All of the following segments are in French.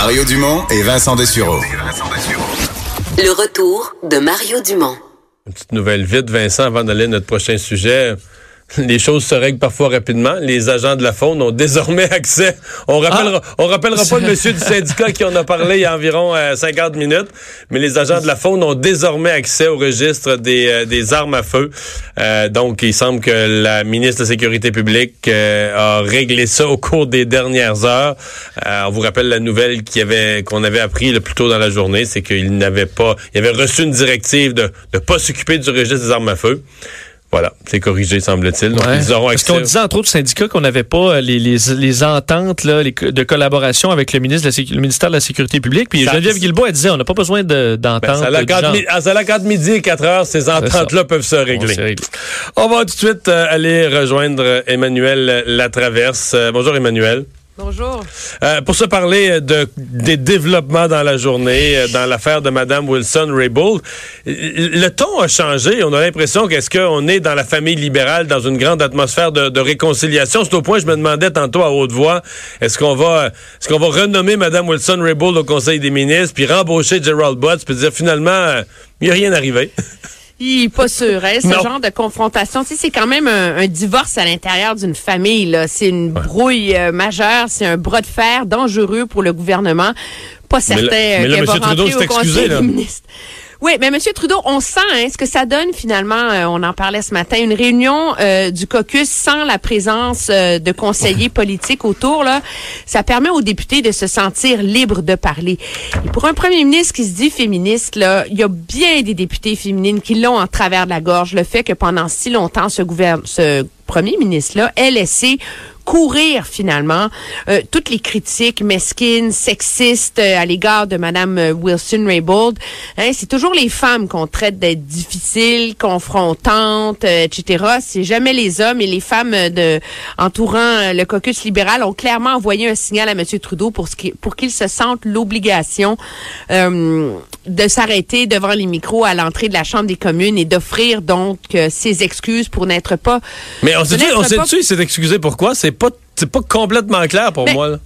Mario Dumont et Vincent Dessureau. Le retour de Mario Dumont. Une petite nouvelle vite, Vincent, avant d'aller à notre prochain sujet les choses se règlent parfois rapidement. Les agents de la faune ont désormais accès. On rappellera, ah! on rappellera pas le monsieur du syndicat qui en a parlé il y a environ 50 euh, minutes, mais les agents de la faune ont désormais accès au registre des, euh, des armes à feu. Euh, donc, il semble que la ministre de la Sécurité publique a réglé ça au cours des dernières heures. on vous rappelle la nouvelle qu'on avait, qu'on avait appris le plus tôt dans la journée, c'est qu'il n'avait pas, il avait reçu une directive de ne pas s'occuper du registre des armes à feu. Voilà, c'est corrigé, semble-t-il. Donc, ils auront Parce qu'on disait, entre autres, syndicats qu'on n'avait pas euh, les, les, les ententes là, les, de collaboration avec le, ministre de la, le ministère de la Sécurité publique. Puis Geneviève Guilbault, elle disait, on n'a pas besoin d'entente. Ben, ça, la quand midi et 4 heures, ces ententes-là peuvent se régler. On, va tout de suite euh, aller rejoindre Emmanuel Latraverse. Euh, bonjour, Emmanuel. Bonjour. Euh, pour se parler de, des développements dans la journée, euh, dans l'affaire de Mme Wilson-Raybould, le ton a changé. On a l'impression qu'est-ce qu'on est dans la famille libérale, dans une grande atmosphère de, réconciliation. C'est au point, je me demandais tantôt à haute voix, est-ce qu'on va, est-ce qu'on va renommer Mme Wilson-Raybould au Conseil des ministres, puis rembaucher Gerald Butts, puis dire finalement, euh, il n'y a rien arrivé? Il pas sûr, hein, ce genre de confrontation. Tu sais, c'est quand même un, divorce à l'intérieur d'une famille. Là. C'est une brouille euh, majeure, c'est un bras de fer dangereux pour le gouvernement. Pas certain qu'elle va rentrer au Conseil des ministres. Oui, mais Monsieur Trudeau, on sent hein, ce que ça donne finalement. Euh, on en parlait ce matin, une réunion euh, du caucus sans la présence euh, de conseillers politiques autour. Là, ça permet aux députés de se sentir libres de parler. Pour un premier ministre qui se dit féministe, il y a bien des députés féminines qui l'ont en travers de la gorge. Le fait que pendant si longtemps ce ce premier ministre-là ait laissé courir finalement euh, toutes les critiques mesquines, sexistes euh, à l'égard de Madame euh, Wilson Raybould. Hein, c'est toujours les femmes qu'on traite d'être difficiles, confrontantes, etc. C'est jamais les hommes et les femmes de entourant le caucus libéral ont clairement envoyé un signal à Monsieur Trudeau pour ce qui, pour qu'il se sente l'obligation de s'arrêter devant les micros à l'entrée de la Chambre des communes et d'offrir donc ses excuses pour n'être pas. Mais on sait-tu, on sait-tu, il s'est excusé pourquoi? C'est pas, c'est pas complètement clair pour moi. Là.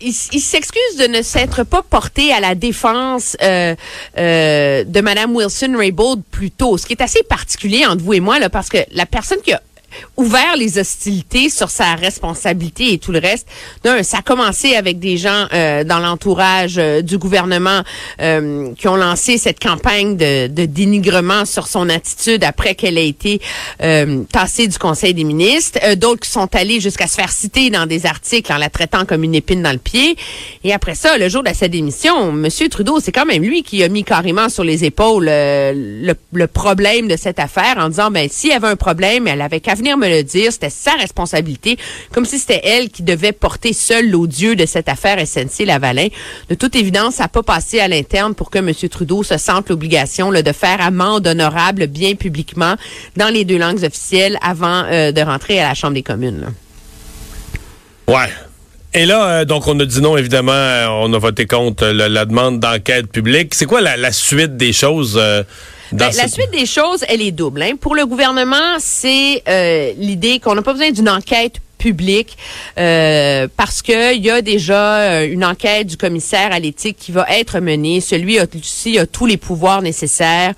Il, s'excuse de ne s'être pas porté à la défense euh, euh, de Madame Wilson Raybould plus tôt, ce qui est assez particulier entre vous et moi là, parce que la personne qui a ouvert les hostilités sur sa responsabilité et tout le reste. Ça a commencé avec des gens euh, dans l'entourage euh, du gouvernement euh, qui ont lancé cette campagne de, de, dénigrement sur son attitude après qu'elle ait été tassée du Conseil des ministres. D'autres qui sont allés jusqu'à se faire citer dans des articles en la traitant comme une épine dans le pied. Et après ça, le jour de sa démission, M. Trudeau, c'est quand même lui qui a mis carrément sur les épaules le, le, problème de cette affaire en disant, ben s'il y avait un problème, elle avait qu'à venir me le dire, c'était sa responsabilité, comme si c'était elle qui devait porter seule l'odieux de cette affaire SNC-Lavalin. De toute évidence, ça n'a pas passé à l'interne pour que M. Trudeau se sente l'obligation de faire amende honorable bien publiquement dans les deux langues officielles avant euh, de rentrer à la Chambre des communes. Ouais. Et là, euh, donc, on a dit non, évidemment, euh, on a voté contre la, demande d'enquête publique. C'est quoi la, suite des choses? Ben, la suite des choses, elle est double. Hein. Pour le gouvernement, c'est euh, l'idée qu'on n'a pas besoin d'une enquête publique euh, parce que il y a déjà euh, une enquête du commissaire à l'éthique qui va être menée. Celui ci a tous les pouvoirs nécessaires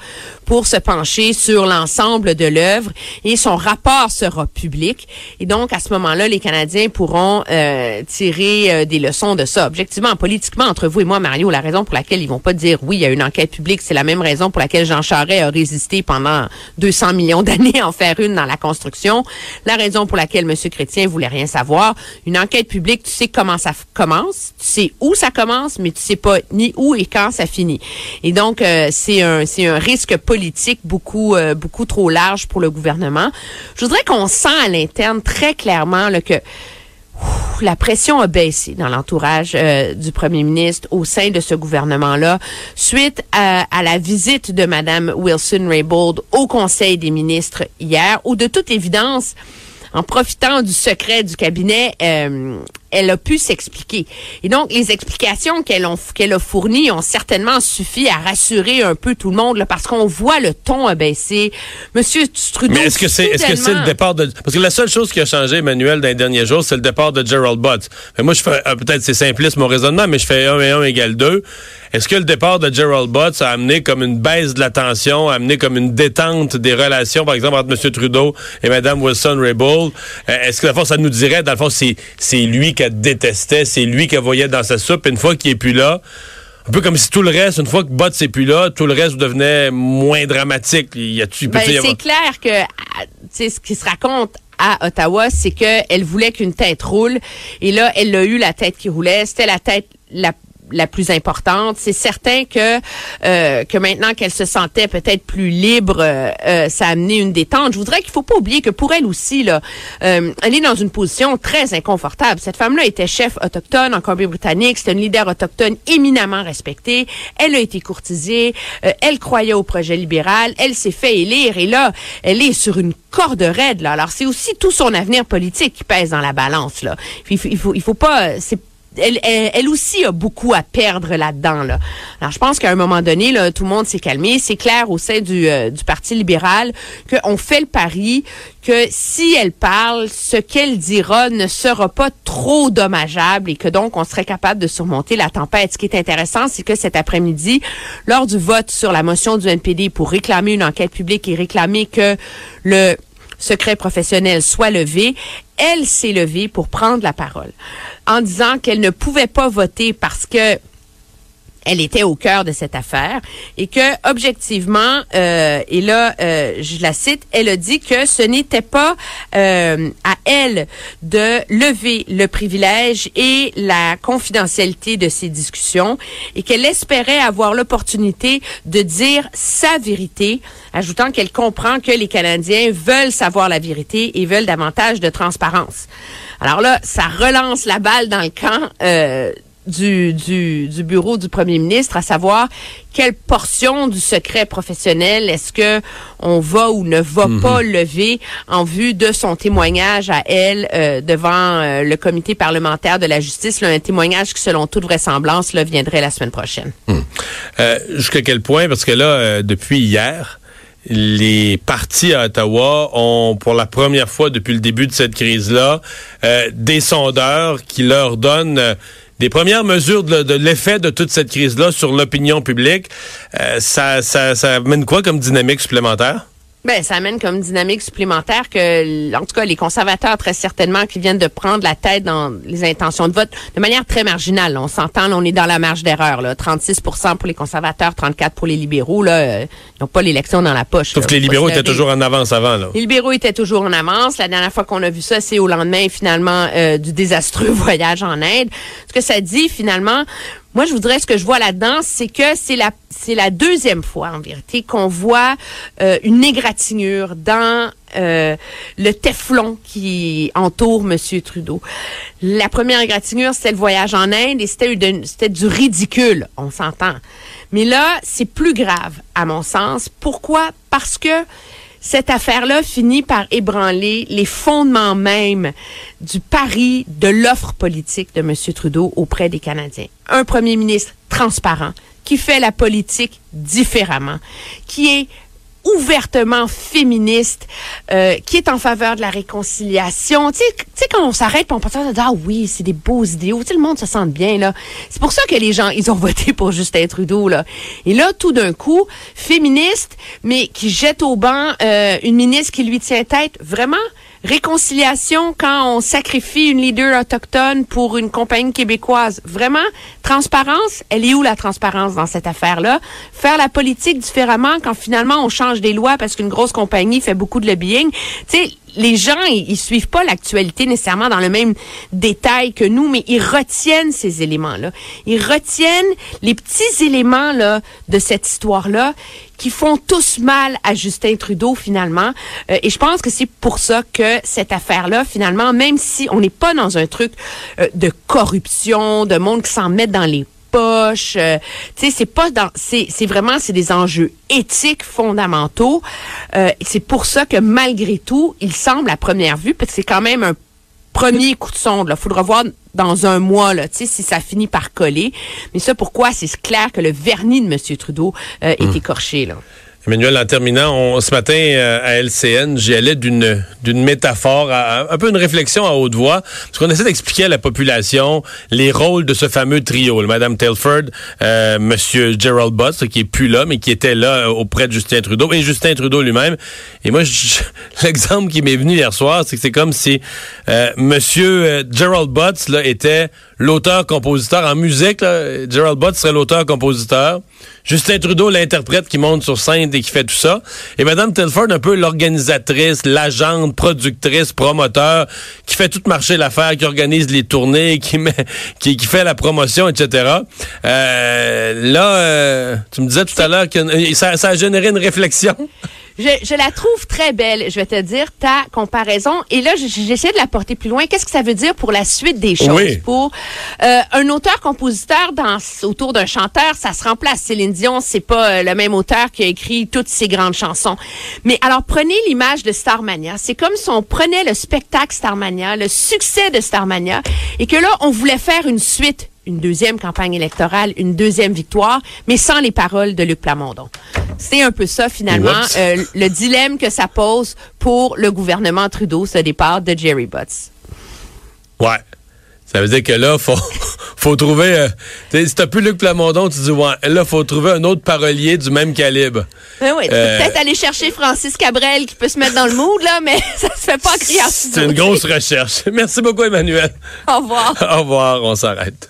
pour se pencher sur l'ensemble de l'œuvre et son rapport sera public. Et donc, à ce moment-là, les Canadiens pourront euh, tirer euh, des leçons de ça. Objectivement, politiquement, entre vous et moi, Mario, la raison pour laquelle ils vont pas dire oui, il y a une enquête publique, c'est la même raison pour laquelle Jean Charest a résisté pendant 200 millions d'années à en faire une dans la construction. La raison pour laquelle M. Chrétien voulait rien savoir. Une enquête publique, tu sais comment ça commence, tu sais où ça commence, mais tu sais pas ni où et quand ça finit. Et donc, euh, c'est un, c'est un risque politique politique beaucoup euh, beaucoup trop large pour le gouvernement. Je voudrais qu'on sent à l'interne très clairement que la pression a baissé dans l'entourage euh, du premier ministre au sein de ce gouvernement-là suite à, la visite de Mme Wilson-Raybould au Conseil des ministres hier, où de toute évidence, en profitant du secret du cabinet, euh, elle a pu s'expliquer. Et donc, les explications qu'elle a fournies ont certainement suffi à rassurer un peu tout le monde, là, parce qu'on voit le ton a baissé. Monsieur Trudeau. Mais est-ce que c'est est-ce que c'est le départ de parce que la seule chose qui a changé, Emmanuel, dans les derniers jours, c'est le départ de Gerald Butts. Mais moi, je fais euh, peut-être c'est simpliste mon raisonnement, mais je fais 1 et 1 égale 2. Est-ce que le départ de Gerald Butts a amené comme une baisse de la tension, a amené comme une détente des relations, par exemple, entre M. Trudeau et Mme Wilson-Raybould? Euh, est-ce que, la fois, ça nous dirait, dans le fond, c'est, lui qu'elle détestait, c'est lui qu'elle voyait dans sa soupe, une fois qu'il est plus là, un peu comme si tout le reste, une fois que Butts n'est plus là, tout le reste devenait moins dramatique. Il y a, ben, c'est clair que ah, ce qui se raconte à Ottawa, c'est qu'elle voulait qu'une tête roule. Et là, elle a eu la tête qui roulait. C'était la tête la la plus importante. C'est certain que euh, que maintenant qu'elle se sentait peut-être plus libre, euh, euh, ça a amené une détente. Je voudrais qu'il faut pas oublier que pour elle aussi là, elle est dans une position très inconfortable. Cette femme-là était chef autochtone en Colombie-Britannique, c'était une leader autochtone éminemment respectée. Elle a été courtisée, elle croyait au projet libéral, elle s'est fait élire et là, elle est sur une corde raide là. Alors c'est aussi tout son avenir politique qui pèse dans la balance là. Il faut il faut, il faut pas c'est elle, aussi a beaucoup à perdre là-dedans. Là. Alors, je pense qu'à un moment donné, tout le monde s'est calmé. C'est clair au sein du, euh, du Parti libéral qu'on fait le pari que si elle parle, ce qu'elle dira ne sera pas trop dommageable et que donc on serait capable de surmonter la tempête. Ce qui est intéressant, c'est que cet après-midi, lors du vote sur la motion du NPD pour réclamer une enquête publique et réclamer que le secret professionnel soit levé, elle s'est levée pour prendre la parole en disant qu'elle ne pouvait pas voter parce que elle était au cœur de cette affaire et que objectivement euh, et là euh, je la cite elle a dit que ce n'était pas euh, à elle de lever le privilège et la confidentialité de ces discussions et qu'elle espérait avoir l'opportunité de dire sa vérité ajoutant qu'elle comprend que les Canadiens veulent savoir la vérité et veulent davantage de transparence. Alors là ça relance la balle dans le camp du, du, du, bureau du premier ministre, à savoir quelle portion du secret professionnel est-ce que on va ou ne va mhm. pas lever en vue de son témoignage à elle euh, devant euh, le comité parlementaire de la justice, là, un témoignage qui, selon toute vraisemblance, là, viendrait la semaine prochaine. Hmm. Euh, jusqu'à quel point, parce que là, depuis hier, les partis à Ottawa ont, pour la première fois depuis le début de cette crise-là, des sondeurs qui leur donnent des premières mesures de, l'effet de toute cette crise-là sur l'opinion publique, euh, ça, ça, ça mène quoi comme dynamique supplémentaire? Ben, ça amène comme dynamique supplémentaire que, en tout cas, les conservateurs, très certainement, qui viennent de prendre la tête dans les intentions de vote de manière très marginale. On s'entend, on est dans la marge d'erreur. Là. 36% pour les conservateurs, 34 pour les libéraux. Là, euh, ils n'ont pas l'élection dans la poche. Sauf que les libéraux étaient toujours en avance avant. Là. Les libéraux étaient toujours en avance. La dernière fois qu'on a vu ça, c'est au lendemain, finalement, euh, du désastreux voyage en Inde. Ce que ça dit, finalement, moi, je voudrais ce que je vois là-dedans, c'est que c'est la c'est la deuxième fois en vérité qu'on voit euh, une égratignure dans euh, le téflon qui entoure Monsieur Trudeau. La première égratignure, c'était le voyage en Inde et c'était du ridicule, on s'entend. Mais là, c'est plus grave à mon sens. Pourquoi? Parce que cette affaire-là finit par ébranler les fondements même du pari de l'offre politique de M. Trudeau auprès des Canadiens. Un premier ministre transparent, qui fait la politique différemment, qui est ouvertement féministe, euh, qui est en faveur de la réconciliation. Tu sais, quand on s'arrête, on pense ah oui, c'est des beaux idéaux. Tu sais, le monde se sent bien là. C'est pour ça que les gens, ils ont voté pour Justin Trudeau là. Et là, tout d'un coup, féministe, mais qui jette au banc euh, une ministre qui lui tient tête, vraiment réconciliation quand on sacrifie une leader autochtone pour une compagnie québécoise. Vraiment, transparence, elle est où la transparence dans cette affaire-là? Faire la politique différemment quand finalement on change des lois parce qu'une grosse compagnie fait beaucoup de lobbying. Tu sais, les gens, ils, suivent pas l'actualité nécessairement dans le même détail que nous, mais ils retiennent ces éléments-là. Ils retiennent les petits éléments là de cette histoire-là qui font tous mal à Justin Trudeau finalement. Euh, et je pense que c'est pour ça que cette affaire-là, finalement, même si on n'est pas dans un truc euh, de corruption, de monde qui s'en met dans les poche. Euh, tu sais, c'est pas dans, c'est, c'est vraiment, c'est des enjeux éthiques fondamentaux. Euh, c'est pour ça que malgré tout, il semble à première vue, parce que c'est quand même un premier coup de sonde. Il faudra voir dans un mois là, si ça finit par coller. Mais ça, pourquoi? C'est clair que le vernis de M. Trudeau euh, est hmm. écorché. Là. Emmanuel, en terminant, on, ce matin euh, à LCN, j'y allais d'une métaphore, un peu une réflexion à haute voix, parce qu'on essaie d'expliquer à la population les rôles de ce fameux trio, le Madame Telford, euh, Monsieur Gerald Butts, qui est plus là, mais qui était là euh, auprès de Justin Trudeau, et Justin Trudeau lui-même. Et moi, l'exemple qui m'est venu hier soir, c'est que c'est comme si euh, Monsieur Gerald Butts là, était l'auteur-compositeur en musique. Là, Gerald Butts serait l'auteur-compositeur. Justin Trudeau, l'interprète qui monte sur scène et qui fait tout ça. Et Mme Telford, un peu l'organisatrice, l'agente, productrice, promoteur, qui fait tout marcher l'affaire, qui organise les tournées, qui met, qui, fait la promotion, etc. Euh, là, euh, tu me disais tout à l'heure que ça, ça a généré une réflexion. Je, la trouve très belle, je vais te dire, ta comparaison. Et là, j'essaie de la porter plus loin. Qu'est-ce que ça veut dire pour la suite des choses? Pour euh, un auteur-compositeur dans autour d'un chanteur, ça se remplace. Céline Dion, c'est pas euh, le même auteur qui a écrit toutes ses grandes chansons. Mais alors, prenez l'image de Starmania. C'est comme si on prenait le spectacle Starmania, le succès de Starmania, et que là, on voulait faire une suite une deuxième campagne électorale, une deuxième victoire, mais sans les paroles de Luc Plamondon. C'est un peu ça, finalement, euh, le dilemme que ça pose pour le gouvernement Trudeau, ce départ de Jerry Butts. Ouais. Ça veut dire que là, faut, faut trouver. Euh, si t'as plus Luc Plamondon, tu dis ouais. Là, faut trouver un autre parolier du même calibre. Ben oui, euh, peut-être aller chercher Francis Cabrel qui peut se mettre dans le mood là, mais ça se fait pas crier C'est une grosse recherche. Merci beaucoup, Emmanuel. Au revoir. Au revoir. On s'arrête.